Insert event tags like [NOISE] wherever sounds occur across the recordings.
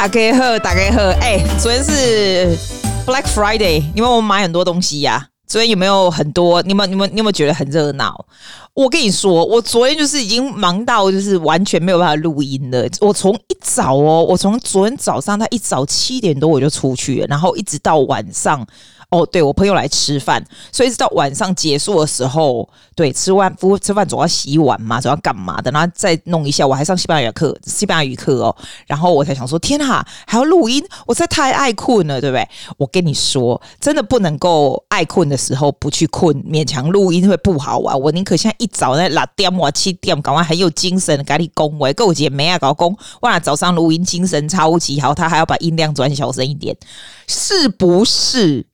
大家好，大家好，哎、昨天是 Black Friday，你们有没有买很多东西呀、昨天有没有很多？你们、你们、你有没有觉得很热闹？我跟你说，我昨天就是已经忙到就是完全没有办法录音了。我从一早哦，我从昨天早上他一早七点多我就出去了，然后一直到晚上。哦，对，我朋友来吃饭，所以直到晚上结束的时候，对，吃完不吃饭总要洗碗嘛，总要干嘛的，然后再弄一下。我还上西班牙课，西班牙语课哦，然后我才想说，天哪，还要录音，我实在太爱困了，对不对？我跟你说，真的不能够爱困的时候不去困，勉强录音会不好玩。我宁可现在一早在六点或七点，赶快很有精神，赶紧工位够姐没啊搞工，哇，早上录音精神超级好，他还要把音量转小声一点，是不是？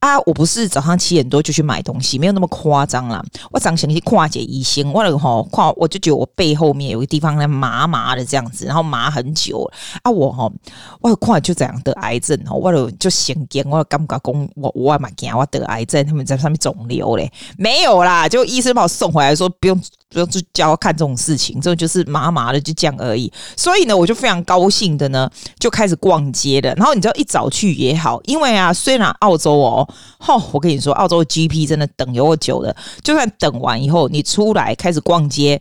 啊，我不是早上七点多就去买东西，没有那么夸张啦。我早上去跨界医生，我那个吼跨，我就觉得我背后面有个地方在麻麻的这样子，然后麻很久啊。我吼，我跨就这样得癌症吼，我就就先惊，我感觉讲我我蛮惊我得癌症，他们在上面肿瘤嘞，没有啦，就医生把我送回来说不用。不用去教看这种事情，这种就是麻麻的，就这样而已。所以呢，我就非常高兴的呢，就开始逛街了。然后你知道，一早去也好，因为啊，虽然澳洲哦，吼，我跟你说，澳洲 GP 真的等有久了。就算等完以后，你出来开始逛街，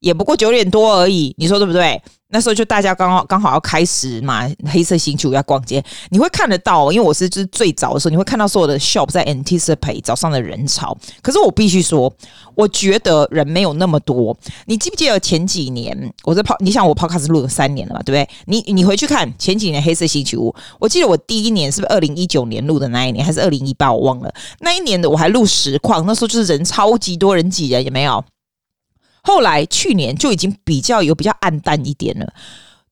也不过九点多而已。你说对不对？那时候就大家刚好刚好要开始嘛，黑色星期五要逛街，你会看得到，因为我是就是最早的时候，你会看到所有的 shop 在 anticipate 早上的人潮。可是我必须说，我觉得人没有那么多。你记不记得前几年我在跑？你想我 podcast 录了三年了嘛，对不对？你你回去看前几年黑色星期五，我记得我第一年是不是二零一九年录的那一年，还是二零一八？我忘了。那一年的我还录实况，那时候就是人超级多人挤人，有没有？后来去年就已经比较有比较暗淡一点了。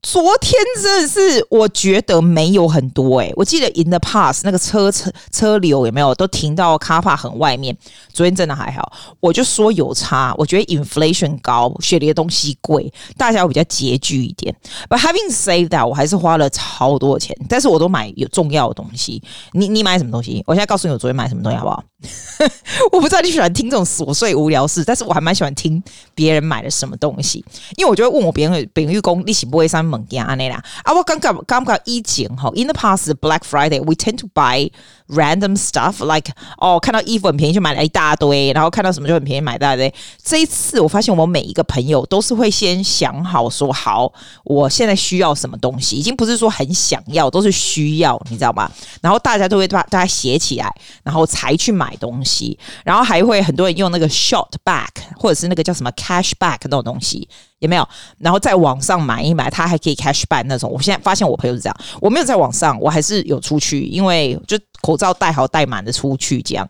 昨天真的是我觉得没有很多诶，我记得 in the past 那个车车车流有没有都停到 car park 很外面。昨天真的还好，我就说有差。我觉得 inflation 高，雪梨的东西贵，大家会比较拮据一点。But having said that，我还是花了超多钱，但是我都买有重要的东西。你你买什么东西？我现在告诉你我昨天买什么东西好不好？[LAUGHS] 我不知道你喜欢听这种琐碎无聊事，但是我还蛮喜欢听别人买了什么东西，因为我就会问我别人，比如讲你是不会上物件安尼啦。啊，我刚刚刚刚以前哈，in the past Black Friday，we tend to buy random stuff，like 哦，看到衣服很便宜就买了一大堆，然后看到什么就很便宜买一大堆。这一次我发现我每一个朋友都是会先想好说好，我现在需要什么东西，已经不是说很想要，都是需要，你知道吗？然后大家都会把大家写起来，然后才去买东西，然后还会很多人用那个 short back 或者是那个叫什么 cash back 那种东西。有没有？然后在网上买一买，他还可以 cash back 那种。我现在发现我朋友是这样，我没有在网上，我还是有出去，因为就口罩戴好戴满的出去这样，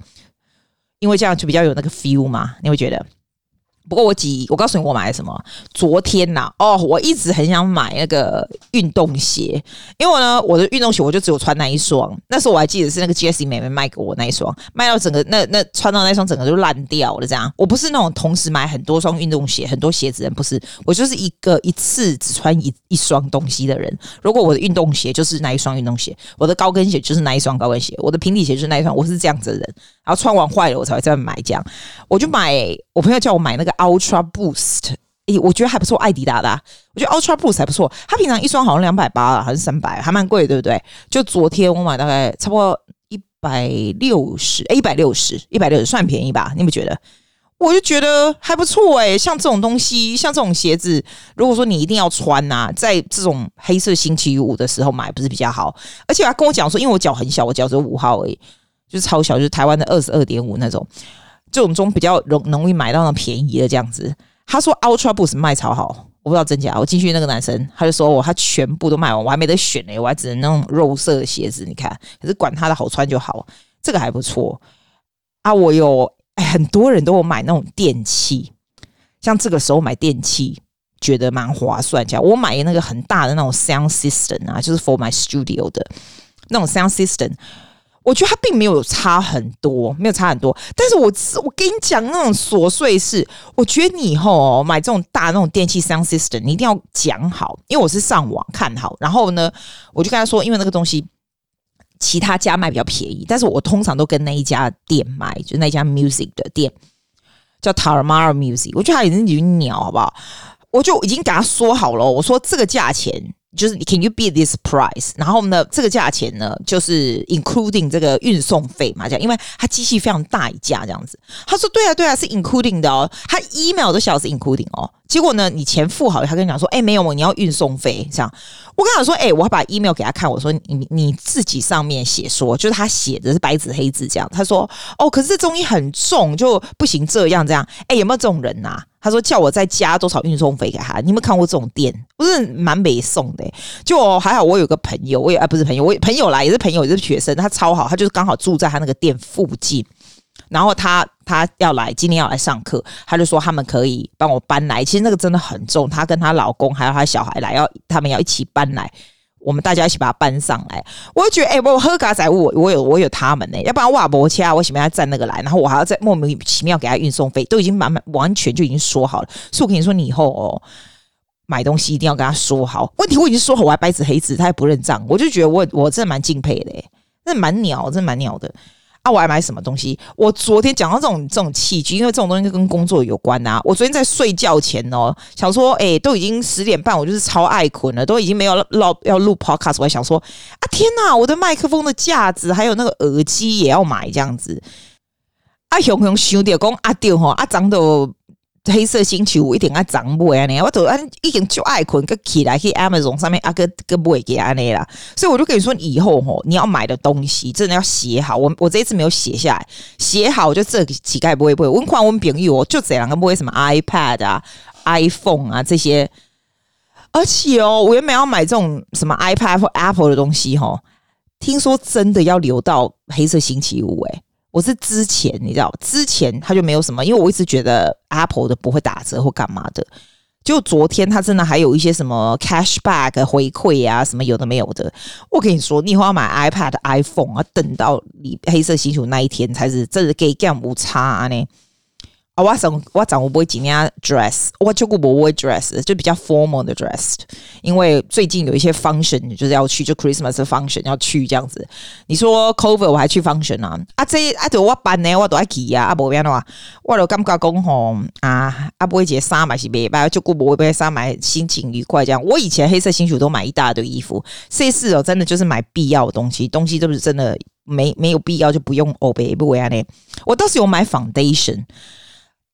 因为这样就比较有那个 feel 嘛，你会觉得。不过我几，我告诉你我买了什么。昨天呐、哦，我一直很想买那个运动鞋，因为呢，我的运动鞋我就只有穿那一双。那时候我还记得是那个 Jessie 妹妹卖给我那一双，卖到整个那那穿到那双整个就烂掉了。这样，我不是那种同时买很多双运动鞋、很多鞋子人，不是，我就是一个一次只穿一一双东西的人。如果我的运动鞋就是那一双运动鞋，我的高跟鞋就是那一双高跟鞋，我的平底鞋就是那一双，我是这样子的人。然后穿完坏了我才会再买，这样我就买。我朋友叫我买那个。Ultra Boost，诶，我觉得还不错，爱迪达的、我觉得 Ultra Boost 还不错。它平常一双好像两百八了，还是三百，还蛮贵，对不对？就昨天我买大概差不多一百六十，诶，一百六十，一百六十算便宜吧？你不觉得？我就觉得还不错诶，像这种东西，像这种鞋子，如果说你一定要穿呐、在这种黑色星期五的时候买，不是比较好？而且他跟我讲说，因为我脚很小，我脚只有五号而已，就是超小，就是台湾的二十二点五那种。这种中比较容容易买到那便宜的这样子，他说 Ultra Boost 卖超好，我不知道真假。我进去那个男生他就说我他全部都卖完，我还没得选呢，我还只能那种肉色的鞋子。你看，可是管他的好穿就好，这个还不错啊。我有哎，很多人都有买那种电器，像这个时候买电器觉得蛮划算。这样我买那个很大的那种 Sound System 啊，就是 For My Studio 的那种 Sound System。我觉得它并没有差很多，没有差很多。但是我我跟你讲那种琐碎事，我觉得你以后哦买这种大那种电器 sound system，你一定要讲好，因为我是上网看好，然后呢，我就跟他说，因为那个东西其他家卖比较便宜，但是我通常都跟那一家店买，就那一家 music 的店叫 Taramara Music，我觉得他已经已经鸟好不好？我就已经给他说好了，我说这个价钱。就是 Can you beat this price？然后呢，这个价钱呢，就是 including 这个运送费嘛，这样，因为它机器非常大一架，这样子。他说对啊，对啊，是 including 的哦。他 email 都晓得是 including 哦。结果呢，你钱付好了，他跟你讲说，哎，没有，你要运送费。这样，我跟他说，哎，我要把 email 给他看，我说你你自己上面写说，就是他写的是白纸黑字这样。他说，哦，可是这东西很重，就不行这样这样。哎，有没有这种人呐、啊？他说叫我再加多少运送费给他？你有没有看过这种店？不是蛮没送的、欸。就还好，我有个朋友，我也啊不是朋友，我朋友来也是朋友，也是学生，他超好，他就是刚好住在他那个店附近。然后他他要来，今天要来上课，他就说他们可以帮我搬来。其实那个真的很重，他跟他老公还有他小孩来，要他们要一起搬来。我们大家一起把它搬上来，我就觉得，哎、欸，我喝咖仔，我我有我有他们呢、要不然瓦博掐，我为什么要站那个来？然后我还要再莫名其妙给他运送费，都已经满满完全就已经说好了。所以我跟你说，你以后哦买东西一定要跟他说好。问题我已经说好，我还白纸黑字，他也不认账，我就觉得我我真的蛮敬佩的、欸，真的蛮鸟，真的蛮鸟的。啊，我还买什么东西？我昨天讲到这种这种器具，因为这种东西跟工作有关、啊。我昨天在睡觉前哦，想说，哎、都已经十点半，我就是超爱困了，都已经没有录要录 podcast，我还想说，啊天哪，我的麦克风的架子还有那个耳机也要买这样子。啊，熊熊兄弟讲啊对吼，啊长得。黑色星期五一定要涨买啊！我都已经就爱困，个起来去 Amazon 上面啊个个买给安尼啦。所以我就跟你说，以后吼你要买的东西真的要写好。我我这一次没有写下来，写好我就这乞丐不会不会。我看我们朋友就这两个不会什么 iPad 啊、iPhone 啊这些。而且哦，我原本要买这种什么 iPad 或 Apple 的东西吼，听说真的要留到黑色星期五诶、我是之前你知道，之前他就没有什么，因为我一直觉得 Apple 的不会打折或干嘛的。就昨天他真的还有一些什么 cashback 回馈啊，什么有的没有的。我跟你说，你以后要买 iPad、iPhone 啊，等到你黑色星球那一天才是真的给干无差呢。我想我讲我不会今天 dress，我就顾不会 dress，就比较 formal 的 dress，因为最近有一些 function 就是要去，就 Christmas 的 function 要去这样子。你说 cover 我还去 function 啊？啊这啊对我办呢，我都爱去啊。啊，不变的话，我就感觉讲吼啊，啊不会节衫买是没买，就不会买衫买心情愉快这样。我以前黑色星期都买一大堆衣服，这次哦真的就是买必要的东西，东西都是真的没没有必要就不用欧贝不为啊呢。我倒是有买 foundation。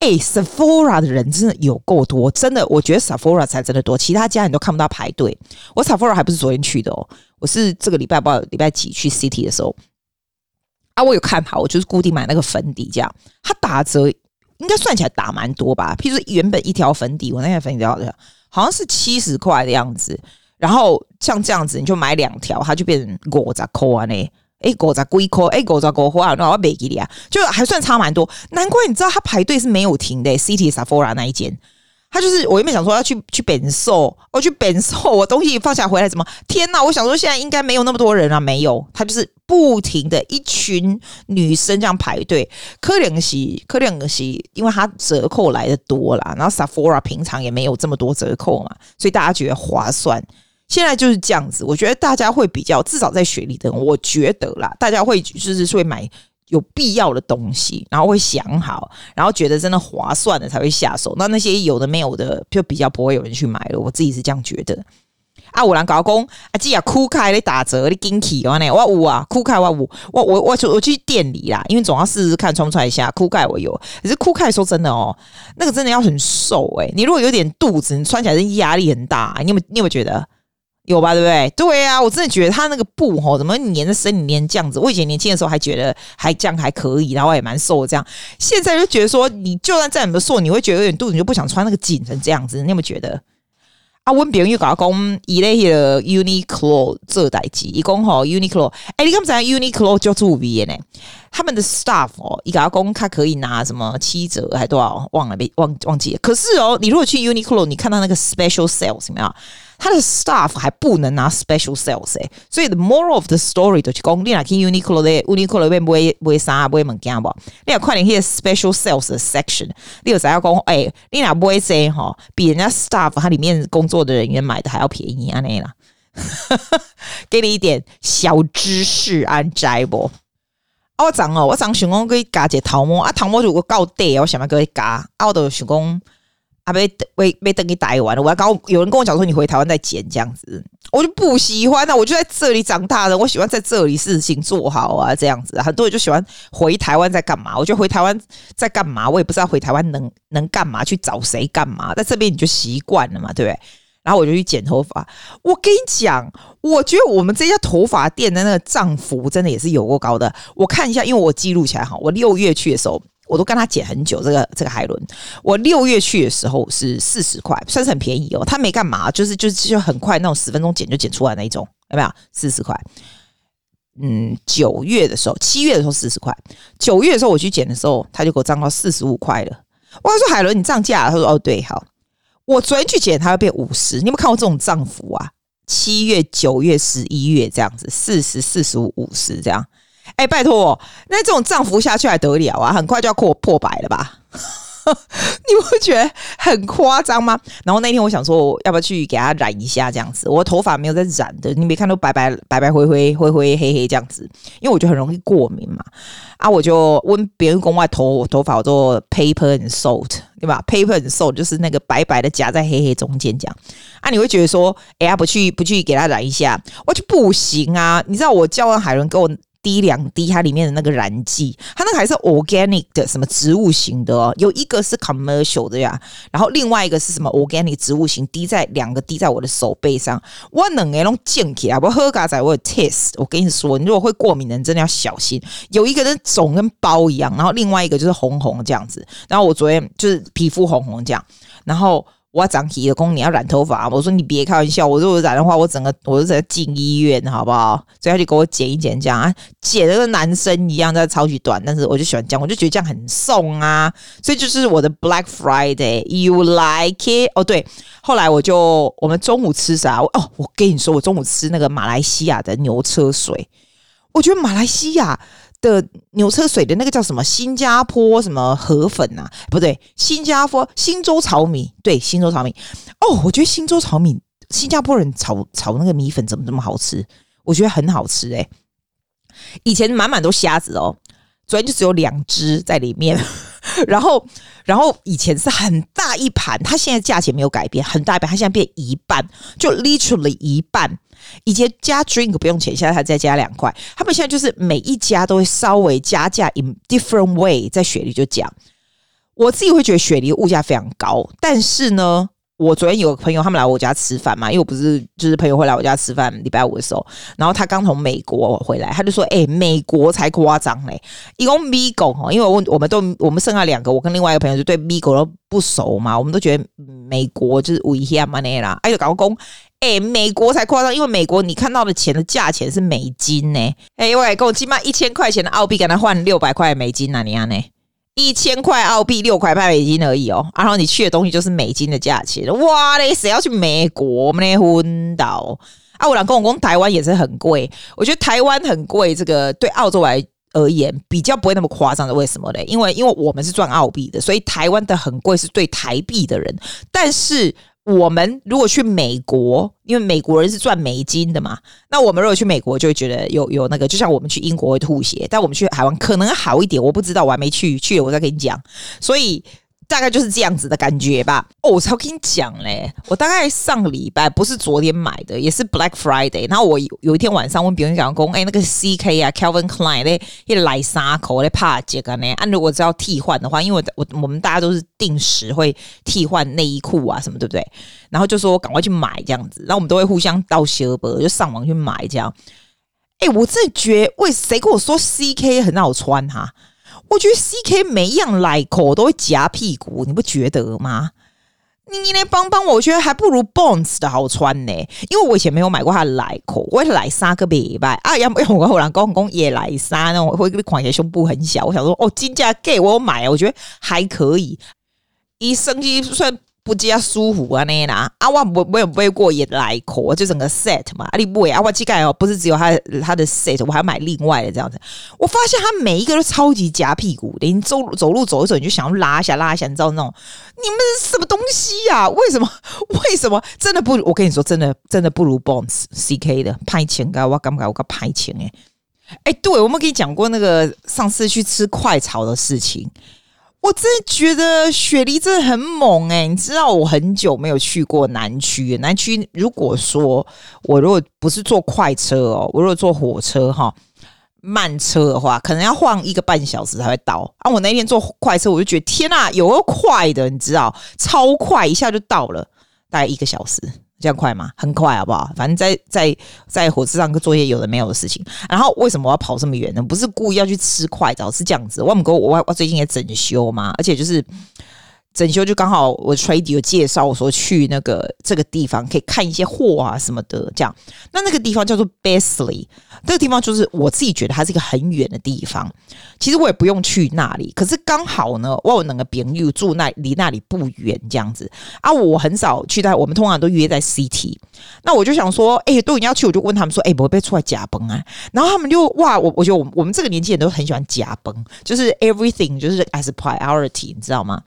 哎、Sephora 的人真的有够多，真的，我觉得 Sephora 才真的多，其他家你都看不到排队。我 Sephora 还不是昨天去的哦，我是这个礼拜不知道礼拜几去 City 的时候啊，我有看好，我就是固定买那个粉底，这样它打折应该算起来打蛮多吧。譬如说原本一条粉底，我那条粉底好像好像是七十块的样子，然后像这样子你就买两条，它就变成五十块啊呢。哎，狗杂龟壳，哎，狗杂狗花，那我没给你啊，就还算差蛮多。难怪你知道他排队是没有停的，City Sephora 那一间，他就是我原本想说要去去本寿，我去本寿，我东西放下回来怎么？天哪！我想说现在应该没有那么多人啊，没有，他就是不停的一群女生这样排队。可怜的是，可怜的是，因为他折扣来的多啦，然后 Sephora 平常也没有这么多折扣嘛，所以大家觉得划算。现在就是这样子，我觉得大家会比较，至少在雪梨的，我觉得啦，大家会就是会买有必要的东西，然后会想好，然后觉得真的划算的才会下手。那那些有的没有的，就比较不会有人去买了。我自己是这样觉得。啊，有人搞工啊，记啊，酷开的打折的惊喜哦，那我有啊，酷开我有，我我我我去店里啦，因为总要试试看穿不穿一下。酷开我有，可是酷开说真的哦，那个真的要很瘦诶、你如果有点肚子，你穿起来是压力很大。你有没有你有没有觉得？有吧，对不对？对啊，我真的觉得他那个布吼，怎么粘在身里粘这样子？我以前年轻的时候还觉得还这样还可以，然后也蛮瘦的这样。现在就觉得说，你就算再怎么瘦，你会觉得有点肚子，你就不想穿那个紧成这样子。你有没有觉得？啊，问别人又搞讲一类的 Uniqlo 这代机，一共吼 Uniqlo，哎，你刚才 Uniqlo 就做 V 呢？他们的 staff 哦，一搞讲他可以拿什么七折还多少？忘了没忘忘记了。可是哦，你如果去 Uniqlo，你看到那个 special sales 怎么样？他的 staff 还不能拿 special sales 哎，所以 the moral of the story 就是讲，你若去 Uniqlo 的 Uniqlo 里面买买衫买物件不？你要快点去 special sales 的 section，你有在要讲？哎，你若买这哈，比人家 staff 他里面工作的人员买的还要便宜啊那啦，[LAUGHS] 给你一点小知识安摘不？啊我讲哦，我讲想讲可以加一个头毛啊，头毛如果够短，我想要可以加，啊，我就想讲。啊，被被被等给逮完了。我要刚有人跟我讲说，你回台湾再剪这样子，我就不喜欢啊。我就在这里长大的，我喜欢在这里事情做好啊，这样子。很多人就喜欢回台湾在干嘛？我觉得回台湾在干嘛？我也不知道回台湾能能干嘛，去找谁干嘛？在这边你就习惯了嘛，对不对？然后我就去剪头发。我跟你讲，我觉得我们这家头发店的那个涨幅真的也是有够高的。我看一下，因为我记录起来哈，我六月去的时候。我都跟他剪很久，这个这个海伦，我六月去的时候是四十块，算是很便宜哦。他没干嘛，就是就是就很快那种十分钟剪就剪出来那一种，有没有？四十块。嗯，九月的时候，七月的时候四十块，九月的时候我去剪的时候，他就给我涨到四十五块了。我说海伦，你涨价？他说哦，对，好。我昨天去剪，它要变五十。你有没有看过这种涨幅啊？七月、九月、十一月这样子，四十、四十五、五十这样。哎、拜托，那这种涨幅下去还得了啊？很快就要破破百了吧？[LAUGHS] 你不觉得很夸张吗？然后那天我想说，要不要去给他染一下这样子？我头发没有在染的，你没看到白白白白灰灰灰灰黑黑这样子？因为我觉得很容易过敏嘛。啊，我就问别人公外头头发，我做 paper and salt，对吧？paper and salt 就是那个白白的夹在黑黑中间这样。啊，你会觉得说，哎呀，不去不去给他染一下，我就不行啊！你知道我叫完海伦给我。滴两滴，它里面的那个燃剂，它那个还是 organic 的，什么植物型的哦。有一个是 commercial 的呀，然后另外一个是什么 organic 植物型，滴在两个滴在我的手背上，我能哎，弄溅起来，我喝咖仔，我有 test。我跟你说，你如果会过敏的人，真的要小心。有一个人肿跟包一样，然后另外一个就是红红这样子。然后我昨天就是皮肤红红这样，然后。我要长皮的工，你要染头发。我说你别开玩笑，我如果染的话，我整个我就在进医院，好不好？所以他就给我剪一剪，这样啊，剪的跟男生一样，在超级短。但是我就喜欢这样，我就觉得这样很送啊。所以就是我的 Black Friday，You like it？哦，对。后来我就我们中午吃啥？哦，我跟你说，我中午吃那个马来西亚的牛车水。我觉得马来西亚。的牛车水的那个叫什么？新加坡什么河粉、啊？不对，新加坡新洲炒米。对，新洲炒米。哦，我觉得新洲炒米，新加坡人炒炒那个米粉怎么这么好吃？我觉得很好吃哎、以前满满都虾子哦，昨天就只有两只在里面。然后，然后以前是很大一盘，它现在价钱没有改变，很大一盘，它现在变一半，就 literally 一半。以前加 drink 不用钱，现在还再加两块。他们现在就是每一家都会稍微加价，in different way。在雪梨就讲，我自己会觉得雪梨物价非常高，但是呢，我昨天有朋友他们来我家吃饭嘛，因为我不是就是朋友会来我家吃饭，礼拜五的时候，然后他刚从美国回来，他就说：“哎、美国才夸张嘞，一共米狗哈，因为我我们都我们剩下两个，我跟另外一个朋友就对米狗都不熟嘛，我们都觉得美国就是危险嘛那啦，哎，就搞工。”哎、美国才夸张，因为美国你看到的钱的价钱是美金呢。哎、欸，我跟我起码一千块钱的澳币，跟他换六百块美金啊，你看呢？一千块澳币六块半美金而已哦。然后你去的东西就是美金的价钱，哇嘞！谁要去美国？我们昏倒啊！我老公公台湾也是很贵，我觉得台湾很贵，这个对澳洲来而言比较不会那么夸张的。为什么嘞？因为因为我们是赚澳币的，所以台湾的很贵是对台币的人，但是。我们如果去美国，因为美国人是赚美金的嘛，那我们如果去美国，就会觉得有有那个，就像我们去英国会吐血，但我们去台湾可能好一点，我不知道，我还没去，去了我再跟你讲，所以。大概就是这样子的感觉吧。哦，我才跟你讲嘞，我大概上个礼拜不是昨天买的，也是 Black Friday。然后我有一天晚上问别人讲说，哎，那个 CK 啊，Calvin Klein 咧，一来三口咧怕这个呢。按如果只要替换的话，因为我我们大家都是定时会替换内衣裤啊什么，对不对？然后就说赶快去买这样子，然后我们都会互相倒鞋吧，就上网去买这样。哎，我真的觉得，为谁跟我说 CK 很好穿哈？我觉得 CK 每一样来口都会夹屁股，你不觉得吗？你你来帮帮我，我觉得还不如 Bones 的好穿呢。因为我以前没有买过它的来口，我也来三个礼拜啊，要不要我后来公公也来三，那我会款起胸部很小，我想说哦，金价给我买，我觉得还可以，一升级算。不加舒服啊那啦，啊我我我也不会过也来口，就整个 set 嘛，啊你不会啊我膝盖哦，不是只有他他的 set，我还买另外的这样子。我发现他每一个都超级夹屁股的，你走走路走一走，你就想要拉一下拉一下，你知道那种你们是什么东西呀、啊？为什么 [LAUGHS] 为什么真的不？我跟你说，真的真的不如 Bonds CK 的拍钱噶，我敢不敢我敢拍钱哎哎，对我们跟你讲过那个上次去吃快炒的事情。我真的觉得雪梨真的很猛哎、你知道我很久没有去过南区，南区如果说我如果不是坐快车哦，我如果坐火车哈，慢车的话，可能要晃一个半小时才会到。啊，我那天坐快车，我就觉得天呐，有个快的，你知道，超快，一下就到了，大概一个小时。这样快吗？很快，好不好？反正在在在火车上做一些有的没有的事情。然后为什么我要跑这么远呢？不是故意要去吃快早，是这样子。我们哥，我我最近也整修嘛，而且就是。整修就刚好，我 trade 有介绍我说去那个这个地方可以看一些货啊什么的，这样。那那个地方叫做 b e s l e y 这个地方就是我自己觉得它是一个很远的地方。其实我也不用去那里，可是刚好呢，我有那个朋友住那离那里不远这样子啊。我很少去在，我们通常都约在 City。那我就想说，哎、都已经要去，我就问他们说，哎、欸，不会被出来假崩啊？然后他们就哇，我我觉得我们我们这个年纪人都很喜欢假崩，就是 everything 就是 as priority，你知道吗？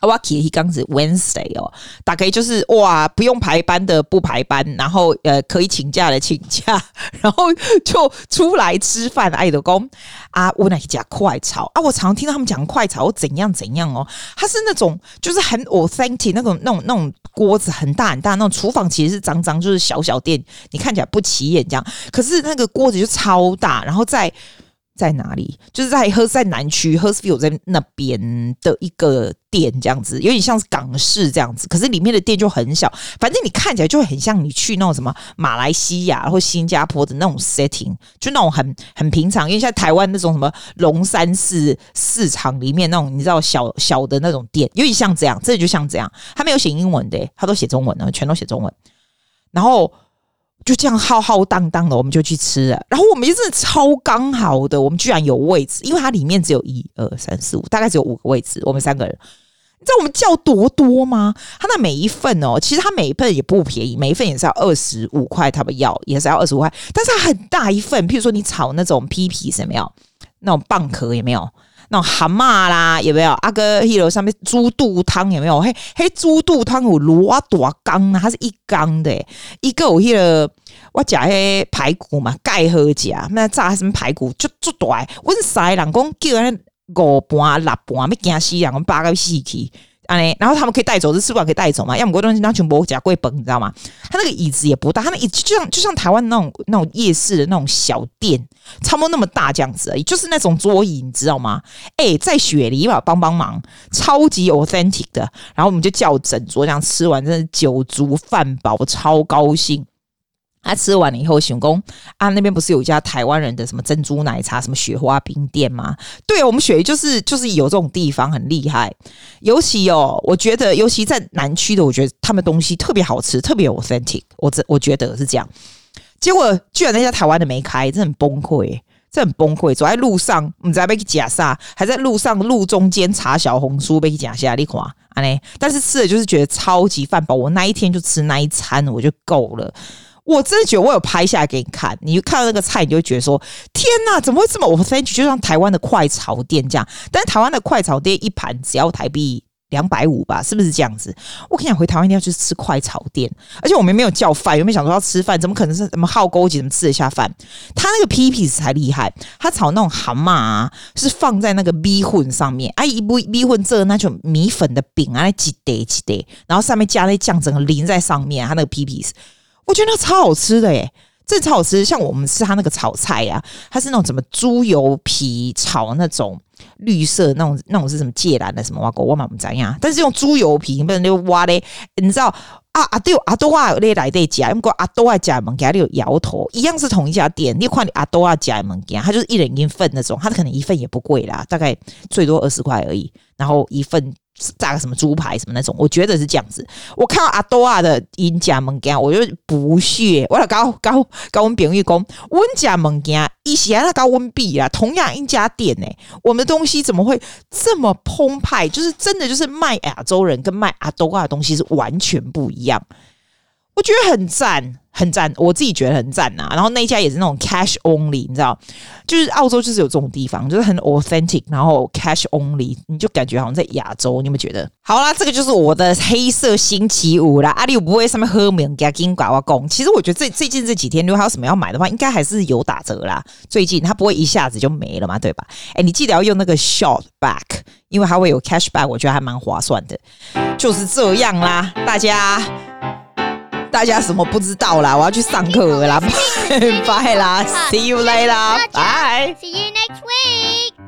我起一刚是 Wednesday 哦，大概就是哇，不用排班的不排班，然后呃可以请假的请假，[LAUGHS] 然后就出来吃饭。爱德公啊，我那家快炒啊，我常常听到他们讲快炒怎样怎样哦，它是那种就是很 authentic 那种那种那种锅子很大很大，那种厨房其实是脏脏，就是小小店，你看起来不起眼这样，可是那个锅子就超大，然后在。在哪里？就是在赫在南区 Hurstville 在那边的一个店，这样子有点像是港式这样子，可是里面的店就很小。反正你看起来就很像你去那种什么马来西亚或新加坡的那种 setting，就那种很很平常。因为像台湾那种什么龙山寺市场里面那种，你知道小小的那种店，有点像这样，这就像这样。他没有写英文的，他都写中文的，全都写中文。然后。就这样浩浩荡荡的，我们就去吃了。然后我们也是超刚好的，我们居然有位置，因为它里面只有一二三四五，大概只有五个位置。我们三个人，你知道我们叫多多吗？他那每一份哦，其实他每一份也不便宜，每一份也是要二十五块，他们要也是要二十五块。但是它很大一份，譬如说你炒那种皮皮什么有没有？那种蚌壳有没有？那种蛤蟆啦，有没有？阿哥一楼上面猪肚汤有没有？嘿，嘿，猪肚汤有偌大缸啊，它是一缸的，一个有迄落我食迄排骨嘛，盖好食，那炸什么排骨就就大。阮西人讲叫人五盘六盘，要惊死人，我们八个死去。啊然后他们可以带走，这吃不完可以带走嘛？要么过东西，那全部夹贵本，你知道吗？他那个椅子也不大，他那椅子就像就像台湾那种那种夜市的那种小店，差不多那么大这样子而已，就是那种桌椅，你知道吗？哎、在雪梨吧，帮帮忙，超级 authentic 的。然后我们就叫整桌这样吃完，真的酒足饭饱，超高兴。他、啊、吃完了以后，想说啊，那边不是有一家台湾人的什么珍珠奶茶、什么雪花冰店吗？对，我们雪梨就是就是有这种地方很厉害。尤其哦，我觉得尤其在南区的，我觉得他们东西特别好吃，特别 authentic。我这我觉得是这样。结果居然那家台湾的没开，真很崩溃，这很崩溃。走在路上，你知道被夹杀，还在路上路中间查小红书被夹杀，你看啊嘞。但是吃的就是觉得超级饭饱，我那一天就吃那一餐，我就够了。我真的觉得我有拍下来给你看，你看到那个菜，你就会觉得说：天哪，怎么会这么？我发现就像台湾的快炒店这样，但是台湾的快炒店一盘只要台币两百五吧，是不是这样子？我跟你讲，回台湾一定要去吃快炒店，而且我们没有叫饭，有没有想说要吃饭？怎么可能是什么好勾结？怎么吃得下饭？他那个皮皮才厉害，他炒那种蛤蟆啊，是放在那个米粉上面，啊一不米粉这那种米粉的饼啊，几叠几叠，然后上面加那酱，整个淋在上面，他那个皮皮我觉得那超好吃的耶，这超好吃。像我们吃它那个炒菜呀、啊，它是那种什么猪油皮炒那种绿色那种那种是什么芥蓝的什么挖沟我嘛不知道呀。但是用猪油皮不能就挖嘞，你知道啊啊对阿多啊那来得夹，因为阿多啊夹门给他有摇头，一样是同一家店。你看你阿多啊夹门给他就是一人一份那种，他可能一份也不贵啦，大概最多二十块而已，然后一份。炸个什么猪排什么那种，我觉得是这样子。我看到阿多啊的因家门羹，我就不屑。我来搞搞搞我们饼玉工，温家门羹以前那搞温币啊，同样一家店呢、欸，我们的东西怎么会这么澎湃？就是真的就是卖亚洲人跟卖阿多啊的东西是完全不一样。我觉得很赞，很赞，我自己觉得很赞呐。然后那一家也是那种 cash only，你知道，就是澳洲就是有这种地方，就是很 authentic，然后 cash only，你就感觉好像在亚洲。你有没有觉得？好啦，这个就是我的黑色星期五啦。阿里我不会上面喝名加金瓜瓦贡。其实我觉得最最近这几天，如果还有什么要买的话，应该还是有打折啦。最近它不会一下子就没了嘛，对吧？哎，你记得要用那个 short back。因为它会有 cashback，我觉得还蛮划算的。就是这样啦，大家大家什么不知道啦？我要去上课了啦，拜拜啦，See you later，bye，See you next week。